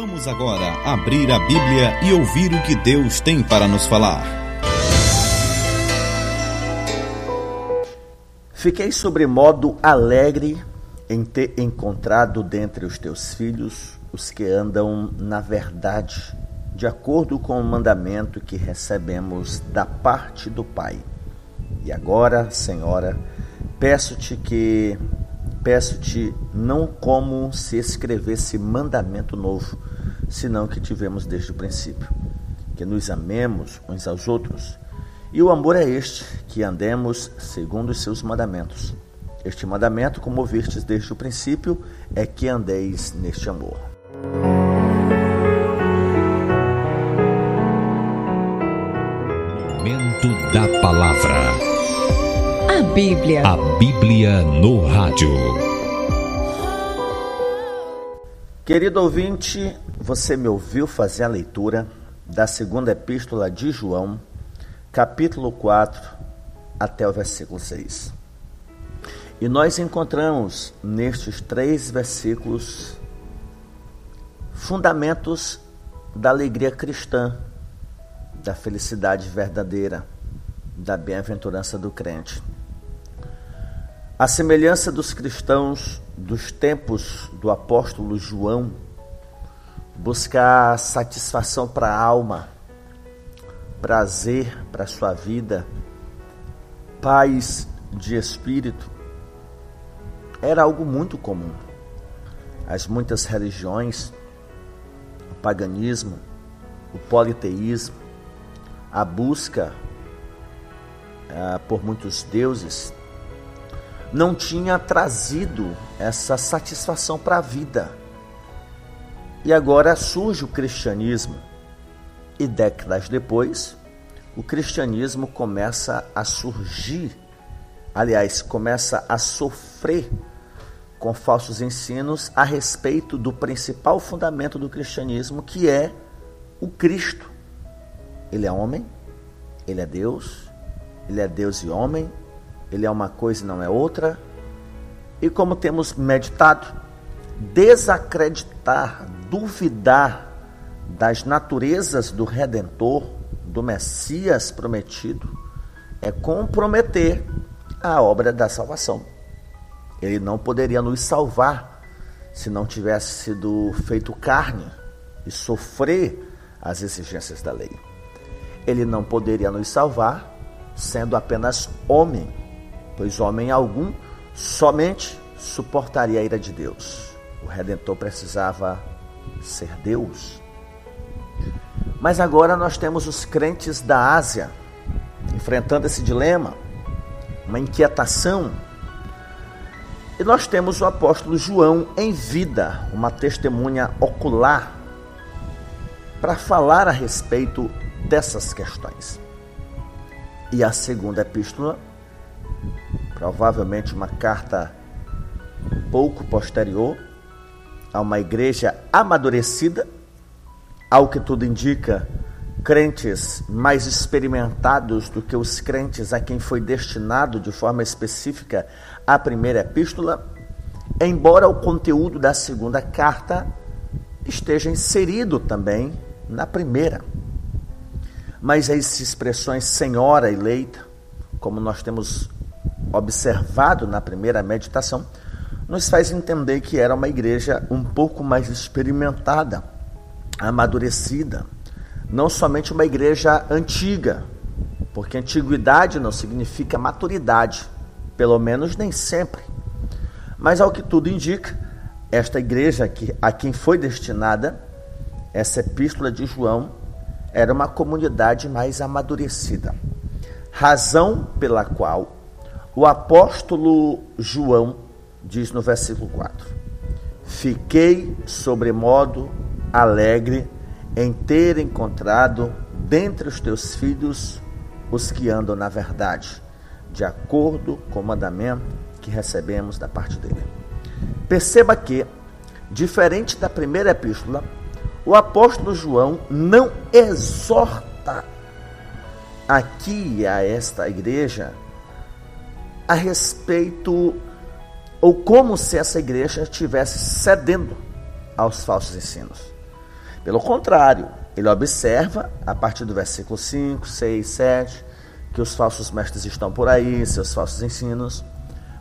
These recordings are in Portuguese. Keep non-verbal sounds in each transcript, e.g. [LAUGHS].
Vamos agora abrir a Bíblia e ouvir o que Deus tem para nos falar. Fiquei sobremodo alegre em ter encontrado dentre os teus filhos os que andam na verdade, de acordo com o mandamento que recebemos da parte do Pai. E agora, Senhora, peço-te que peço-te não como se escrevesse mandamento novo, senão que tivemos desde o princípio, que nos amemos uns aos outros. E o amor é este, que andemos segundo os seus mandamentos. Este mandamento, como ouvistes desde o princípio, é que andeis neste amor. Momento da palavra. A Bíblia. A Bíblia no rádio. Querido ouvinte, você me ouviu fazer a leitura da segunda epístola de João, capítulo 4, até o versículo 6. E nós encontramos nestes três versículos fundamentos da alegria cristã, da felicidade verdadeira, da bem-aventurança do crente. A semelhança dos cristãos dos tempos do apóstolo João, buscar satisfação para a alma, prazer para a sua vida, paz de espírito, era algo muito comum. As muitas religiões, o paganismo, o politeísmo, a busca uh, por muitos deuses, não tinha trazido essa satisfação para a vida. E agora surge o cristianismo. E décadas depois, o cristianismo começa a surgir, aliás, começa a sofrer com falsos ensinos a respeito do principal fundamento do cristianismo, que é o Cristo. Ele é homem, ele é Deus, ele é Deus e homem, ele é uma coisa e não é outra. E como temos meditado, desacreditar, duvidar das naturezas do Redentor, do Messias prometido, é comprometer a obra da salvação. Ele não poderia nos salvar se não tivesse sido feito carne e sofrer as exigências da lei. Ele não poderia nos salvar sendo apenas homem pois homem algum somente suportaria a ira de Deus. O redentor precisava ser Deus. Mas agora nós temos os crentes da Ásia enfrentando esse dilema, uma inquietação. E nós temos o apóstolo João em vida, uma testemunha ocular, para falar a respeito dessas questões. E a segunda epístola provavelmente uma carta pouco posterior a uma igreja amadurecida, ao que tudo indica, crentes mais experimentados do que os crentes a quem foi destinado de forma específica a primeira epístola, embora o conteúdo da segunda carta esteja inserido também na primeira. Mas as expressões senhora eleita, como nós temos observado na primeira meditação, nos faz entender que era uma igreja um pouco mais experimentada, amadurecida, não somente uma igreja antiga, porque antiguidade não significa maturidade, pelo menos nem sempre. Mas ao que tudo indica, esta igreja que, a quem foi destinada essa epístola de João era uma comunidade mais amadurecida, razão pela qual o apóstolo João diz no versículo 4: Fiquei sobremodo alegre em ter encontrado dentre os teus filhos os que andam na verdade, de acordo com o mandamento que recebemos da parte dele. Perceba que, diferente da primeira epístola, o apóstolo João não exorta aqui a esta igreja a respeito ou como se essa igreja estivesse cedendo aos falsos ensinos. Pelo contrário, ele observa, a partir do versículo 5, 6, 7, que os falsos mestres estão por aí, seus falsos ensinos.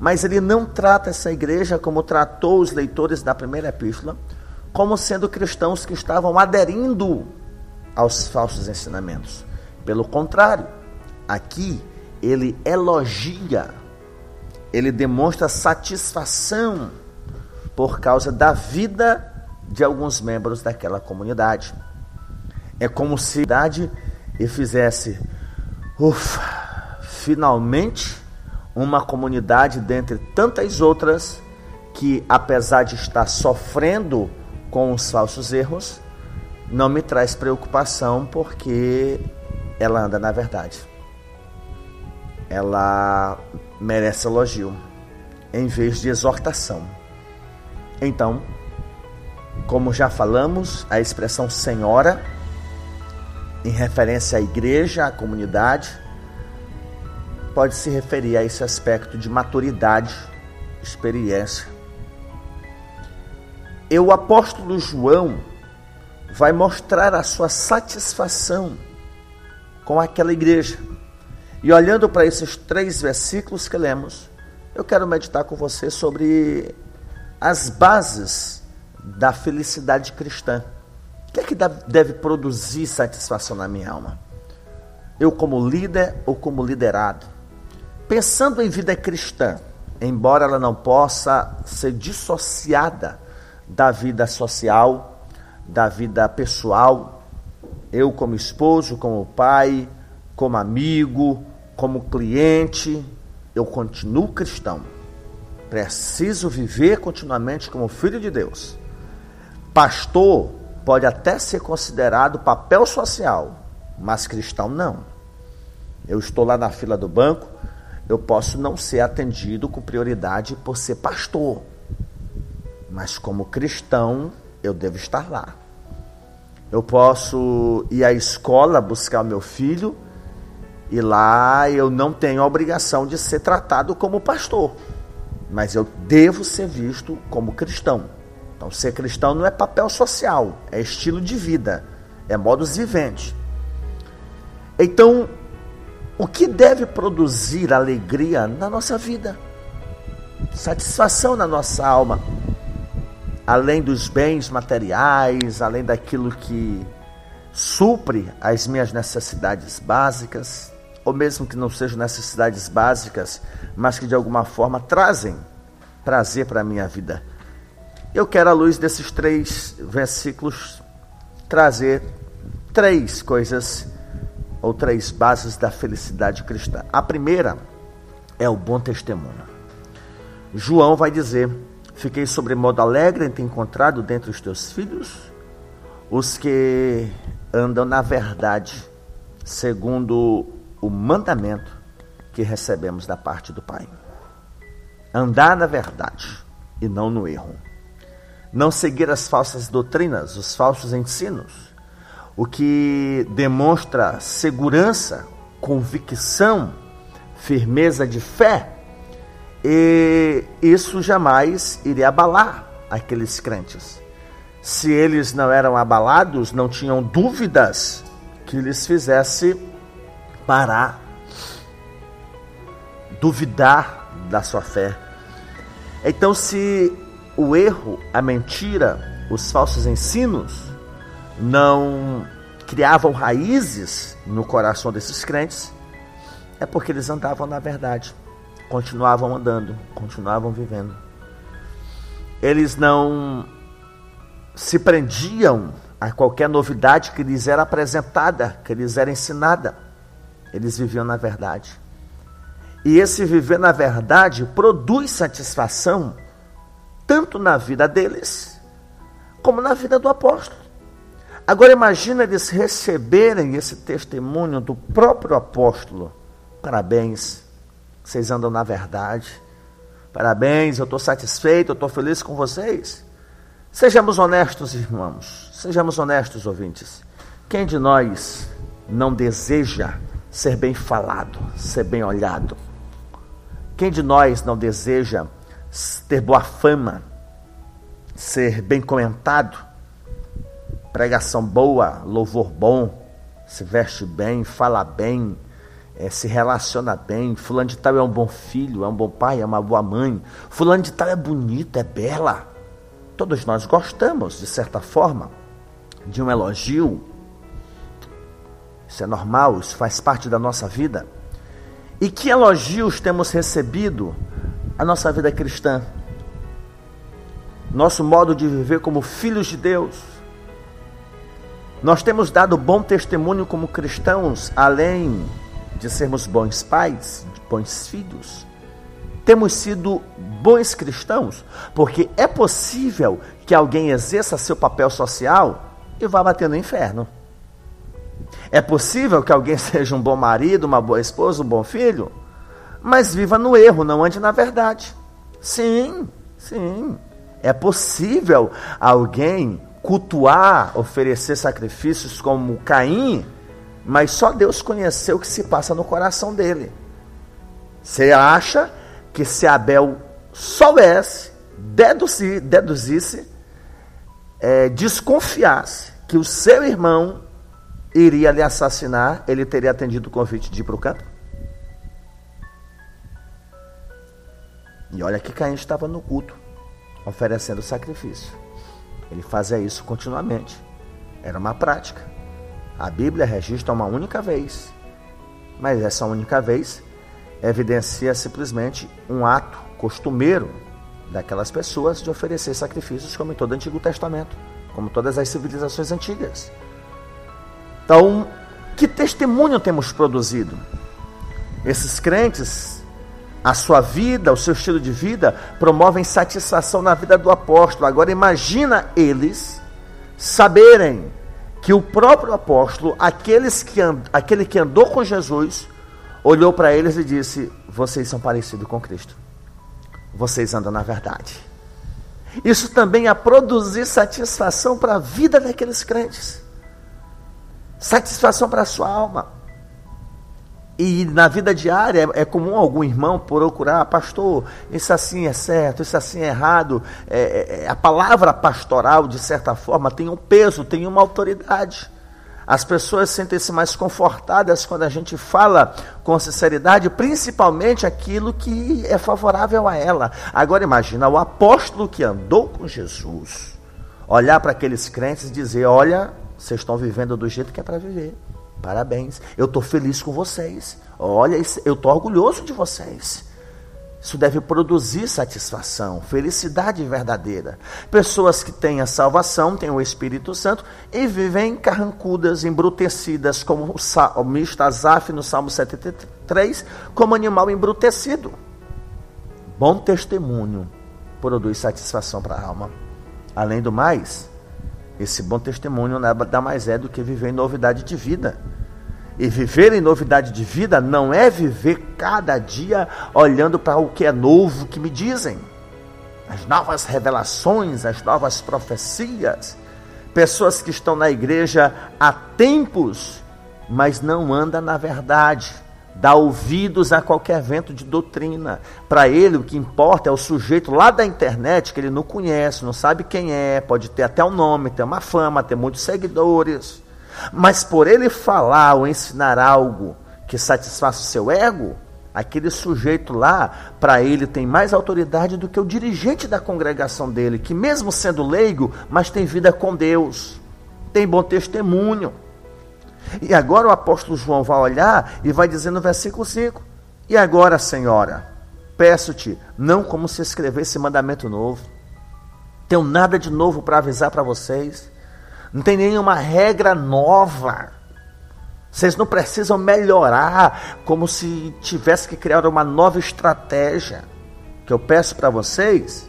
Mas ele não trata essa igreja como tratou os leitores da primeira epístola, como sendo cristãos que estavam aderindo aos falsos ensinamentos. Pelo contrário, aqui ele elogia, ele demonstra satisfação por causa da vida de alguns membros daquela comunidade. É como se a cidade e fizesse, ufa, finalmente uma comunidade dentre tantas outras que, apesar de estar sofrendo com os falsos erros, não me traz preocupação porque ela anda na verdade. Ela merece elogio em vez de exortação. Então, como já falamos, a expressão senhora, em referência à igreja, à comunidade, pode se referir a esse aspecto de maturidade, experiência. E o apóstolo João vai mostrar a sua satisfação com aquela igreja. E olhando para esses três versículos que lemos, eu quero meditar com você sobre as bases da felicidade cristã. O que é que deve produzir satisfação na minha alma? Eu, como líder ou como liderado? Pensando em vida cristã, embora ela não possa ser dissociada da vida social, da vida pessoal, eu como esposo, como pai, como amigo, como cliente, eu continuo cristão. Preciso viver continuamente como filho de Deus. Pastor pode até ser considerado papel social, mas cristão não. Eu estou lá na fila do banco, eu posso não ser atendido com prioridade por ser pastor, mas como cristão eu devo estar lá. Eu posso ir à escola buscar meu filho e lá eu não tenho a obrigação de ser tratado como pastor, mas eu devo ser visto como cristão. Então, ser cristão não é papel social, é estilo de vida, é modus vivente. Então, o que deve produzir alegria na nossa vida? Satisfação na nossa alma. Além dos bens materiais, além daquilo que supre as minhas necessidades básicas, ou mesmo que não sejam necessidades básicas, mas que de alguma forma trazem prazer para a minha vida. Eu quero, à luz desses três versículos, trazer três coisas ou três bases da felicidade cristã. A primeira é o bom testemunho. João vai dizer: Fiquei sobremodo alegre em ter encontrado dentre os teus filhos os que andam na verdade, segundo o mandamento que recebemos da parte do Pai. Andar na verdade e não no erro. Não seguir as falsas doutrinas, os falsos ensinos o que demonstra segurança, convicção, firmeza de fé, e isso jamais iria abalar aqueles crentes. Se eles não eram abalados, não tinham dúvidas que lhes fizesse parar, duvidar da sua fé. Então, se o erro, a mentira, os falsos ensinos não criavam raízes no coração desses crentes, é porque eles andavam na verdade, continuavam andando, continuavam vivendo. Eles não se prendiam a qualquer novidade que lhes era apresentada, que lhes era ensinada. Eles viviam na verdade. E esse viver na verdade produz satisfação tanto na vida deles como na vida do apóstolo. Agora imagina eles receberem esse testemunho do próprio apóstolo. Parabéns, vocês andam na verdade. Parabéns, eu estou satisfeito, eu estou feliz com vocês. Sejamos honestos, irmãos. Sejamos honestos, ouvintes. Quem de nós não deseja ser bem falado, ser bem olhado? Quem de nós não deseja ter boa fama, ser bem comentado? pregação boa, louvor bom, se veste bem, fala bem, é, se relaciona bem. Fulano de tal é um bom filho, é um bom pai, é uma boa mãe. Fulano de tal é bonita, é bela. Todos nós gostamos, de certa forma, de um elogio. Isso é normal, isso faz parte da nossa vida. E que elogios temos recebido a nossa vida cristã? Nosso modo de viver como filhos de Deus. Nós temos dado bom testemunho como cristãos, além de sermos bons pais, bons filhos, temos sido bons cristãos, porque é possível que alguém exerça seu papel social e vá bater no inferno. É possível que alguém [LAUGHS] seja um bom marido, uma boa esposa, um bom filho, mas viva no erro, não ande na verdade. Sim, sim. É possível alguém cultuar, oferecer sacrifícios como Caim mas só Deus conheceu o que se passa no coração dele. Você acha que se Abel soubesse, deduzisse, deduzisse é, desconfiasse que o seu irmão iria lhe assassinar, ele teria atendido o convite de ir para o campo? E olha que Caim estava no culto, oferecendo sacrifício. Ele fazia isso continuamente. Era uma prática. A Bíblia registra uma única vez, mas essa única vez evidencia simplesmente um ato costumeiro daquelas pessoas de oferecer sacrifícios, como em todo o Antigo Testamento, como todas as civilizações antigas. Então, que testemunho temos produzido? Esses crentes, a sua vida, o seu estilo de vida, promovem satisfação na vida do apóstolo. Agora, imagina eles saberem que o próprio apóstolo, aqueles que aquele que andou com Jesus, olhou para eles e disse: Vocês são parecidos com Cristo. Vocês andam na verdade. Isso também a produzir satisfação para a vida daqueles crentes. Satisfação para a sua alma. E na vida diária é, comum algum irmão procurar, pastor, isso assim é certo, isso assim é errado. É, é, é, a palavra pastoral, de certa forma, tem um peso, tem uma autoridade. As pessoas sentem-se mais confortadas quando a gente fala com sinceridade, principalmente aquilo que é favorável a ela. Agora imagina o apóstolo que andou com Jesus, olhar para aqueles crentes e dizer: Olha, vocês estão vivendo do jeito que é para viver. Parabéns. Eu estou feliz com vocês. Olha, eu estou orgulhoso de vocês. Isso deve produzir satisfação, felicidade verdadeira. Pessoas que têm a salvação, têm o Espírito Santo e vivem carrancudas, embrutecidas, como o salmista Asaf no Salmo 73, como animal embrutecido. Bom testemunho produz satisfação para a alma. Além do mais, esse bom testemunho nada mais é do que viver em novidade de vida. E viver em novidade de vida não é viver cada dia olhando para o que é novo que me dizem. As novas revelações, as novas profecias. Pessoas que estão na igreja há tempos, mas não andam na verdade dá ouvidos a qualquer vento de doutrina. Para ele, o que importa é o sujeito lá da internet que ele não conhece, não sabe quem é, pode ter até um nome, ter uma fama, ter muitos seguidores. Mas por ele falar ou ensinar algo que satisfaça o seu ego, aquele sujeito lá, para ele, tem mais autoridade do que o dirigente da congregação dele, que mesmo sendo leigo, mas tem vida com Deus, tem bom testemunho. E agora o apóstolo João vai olhar e vai dizer no versículo 5: E agora, Senhora, peço-te, não como se escrevesse mandamento novo. Tenho nada de novo para avisar para vocês. Não tem nenhuma regra nova. Vocês não precisam melhorar como se tivesse que criar uma nova estratégia. O que eu peço para vocês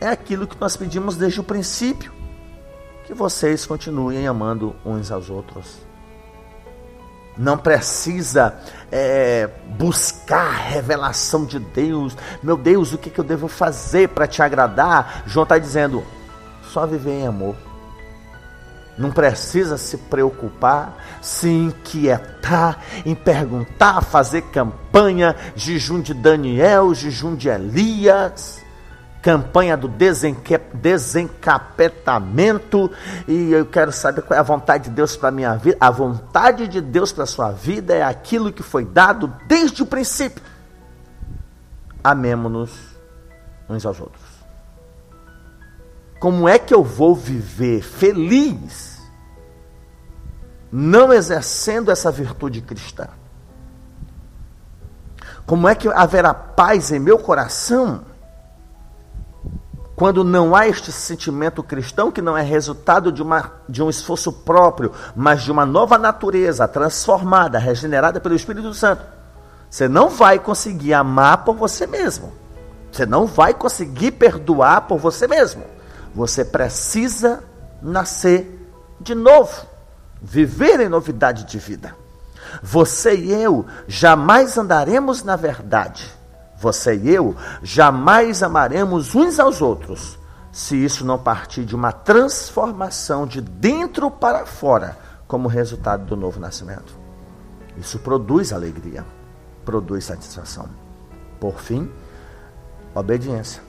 é aquilo que nós pedimos desde o princípio: que vocês continuem amando uns aos outros não precisa é, buscar revelação de Deus. Meu Deus, o que, que eu devo fazer para te agradar? João está dizendo: só viver em amor. Não precisa se preocupar, se inquietar em perguntar, fazer campanha, jejum de Daniel, jejum de Elias. Campanha do desencapetamento e eu quero saber qual é a vontade de Deus para minha vida. A vontade de Deus para sua vida é aquilo que foi dado desde o princípio. Amemos-nos uns aos outros. Como é que eu vou viver feliz não exercendo essa virtude cristã? Como é que haverá paz em meu coração quando não há este sentimento cristão que não é resultado de, uma, de um esforço próprio, mas de uma nova natureza transformada, regenerada pelo Espírito Santo? Você não vai conseguir amar por você mesmo. Você não vai conseguir perdoar por você mesmo. Você precisa nascer de novo, viver em novidade de vida. Você e eu jamais andaremos na verdade você e eu, jamais amaremos uns aos outros se isso não partir de uma transformação de dentro para fora, como resultado do novo nascimento. Isso produz alegria, produz satisfação. Por fim, obediência.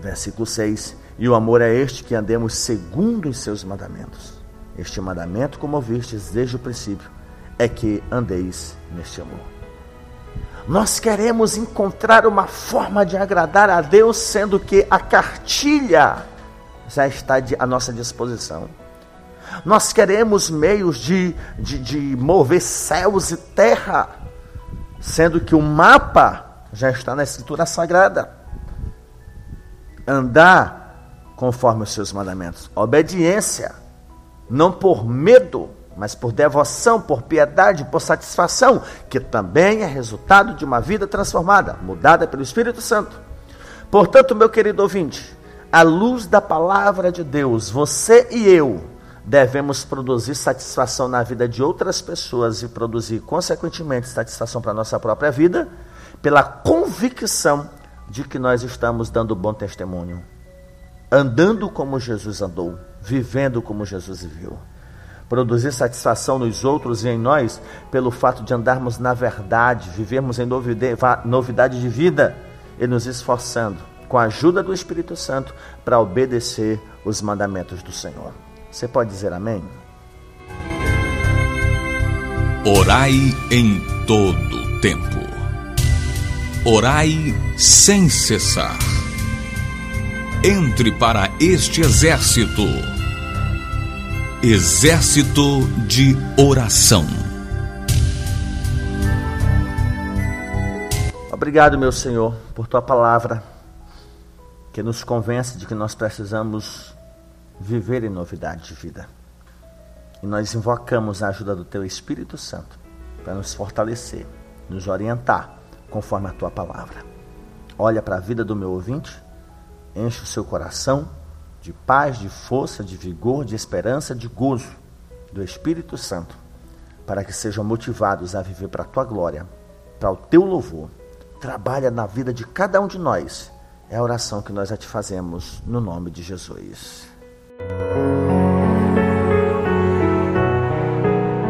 Versículo 6: E o amor é este que andemos segundo os seus mandamentos. Este mandamento, como ouvistes desde o princípio, é que andeis neste amor. Nós queremos encontrar uma forma de agradar a Deus, sendo que a cartilha já está à nossa disposição. Nós queremos meios de, de, de mover céus e terra, sendo que o mapa já está na Escritura Sagrada. Andar conforme os seus mandamentos. Obediência, não por medo, mas por devoção, por piedade, por satisfação, que também é resultado de uma vida transformada, mudada pelo Espírito Santo. Portanto, meu querido ouvinte, à luz da palavra de Deus, você e eu devemos produzir satisfação na vida de outras pessoas e produzir, consequentemente, satisfação para a nossa própria vida, pela convicção de que nós estamos dando bom testemunho, andando como Jesus andou, vivendo como Jesus viveu produzir satisfação nos outros e em nós pelo fato de andarmos na verdade, vivermos em novidade de vida e nos esforçando com a ajuda do Espírito Santo para obedecer os mandamentos do Senhor. Você pode dizer amém? Orai em todo tempo. Orai sem cessar. Entre para este exército Exército de Oração. Obrigado, meu Senhor, por tua palavra que nos convence de que nós precisamos viver em novidade de vida. E nós invocamos a ajuda do teu Espírito Santo para nos fortalecer, nos orientar conforme a tua palavra. Olha para a vida do meu ouvinte, enche o seu coração de paz, de força, de vigor, de esperança, de gozo do Espírito Santo, para que sejam motivados a viver para a tua glória, para o teu louvor. Trabalha na vida de cada um de nós. É a oração que nós a te fazemos no nome de Jesus.